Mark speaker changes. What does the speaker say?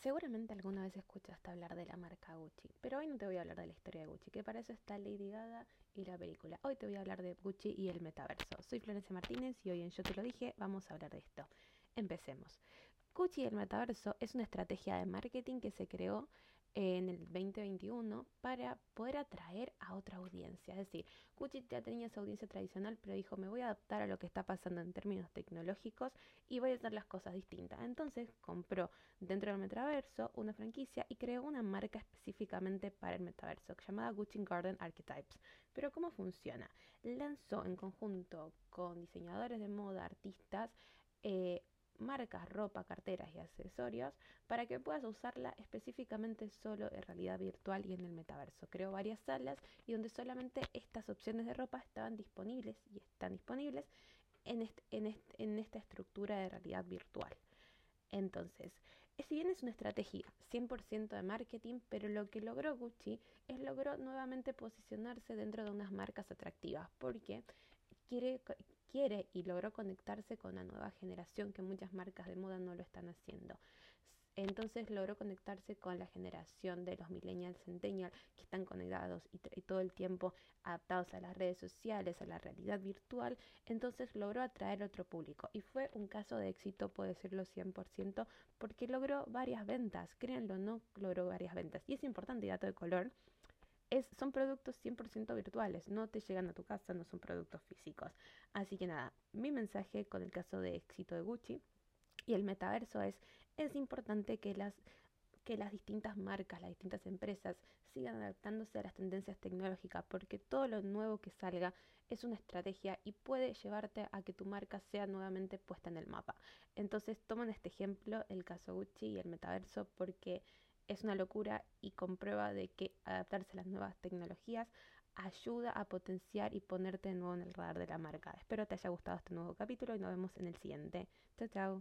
Speaker 1: Seguramente alguna vez escuchaste hablar de la marca Gucci, pero hoy no te voy a hablar de la historia de Gucci, que para eso está Lady Gaga y la película. Hoy te voy a hablar de Gucci y el metaverso. Soy Florencia Martínez y hoy en Yo Te Lo Dije vamos a hablar de esto. Empecemos. Gucci y el metaverso es una estrategia de marketing que se creó en el 2021 para poder atraer a otra audiencia. Es decir, Gucci ya tenía esa audiencia tradicional, pero dijo, me voy a adaptar a lo que está pasando en términos tecnológicos y voy a hacer las cosas distintas. Entonces compró dentro del metaverso una franquicia y creó una marca específicamente para el metaverso llamada Gucci Garden Archetypes. Pero ¿cómo funciona? Lanzó en conjunto con diseñadores de moda, artistas, eh, marcas, ropa, carteras y accesorios para que puedas usarla específicamente solo en realidad virtual y en el metaverso. Creó varias salas y donde solamente estas opciones de ropa estaban disponibles y están disponibles en, esta estructura de realidad virtual. Entonces, si bien es una estrategia 100% de marketing, pero lo que logró Gucci es logró nuevamente posicionarse dentro de unas marcas atractivas, porque quiere, quiere y logró conectarse con la nueva generación que muchas marcas de moda no lo están haciendo. Entonces logró conectarse con la generación de los millennials, centennials, que están conectados y, todo el tiempo adaptados a las redes sociales, a la realidad virtual. Entonces logró atraer otro público. Y fue un caso de éxito, puedo decirlo 100%, porque logró varias ventas. Créanlo, no logró varias ventas. Y es importante, dato de color, son productos 100% virtuales, no te llegan a tu casa, no son productos físicos. Así que nada, mi mensaje con el caso de éxito de Gucci y el metaverso es, es importante que las que las distintas marcas, las distintas empresas sigan adaptándose a las tendencias tecnológicas, porque todo lo nuevo que salga es una estrategia y puede llevarte a que tu marca sea nuevamente puesta en el mapa. Entonces toman este ejemplo, el caso Gucci y el metaverso, porque es una locura y comprueba de que adaptarse a las nuevas tecnologías ayuda a potenciar y ponerte de nuevo en el radar de la marca. Espero te haya gustado este nuevo capítulo y nos vemos en el siguiente. Chao, chao.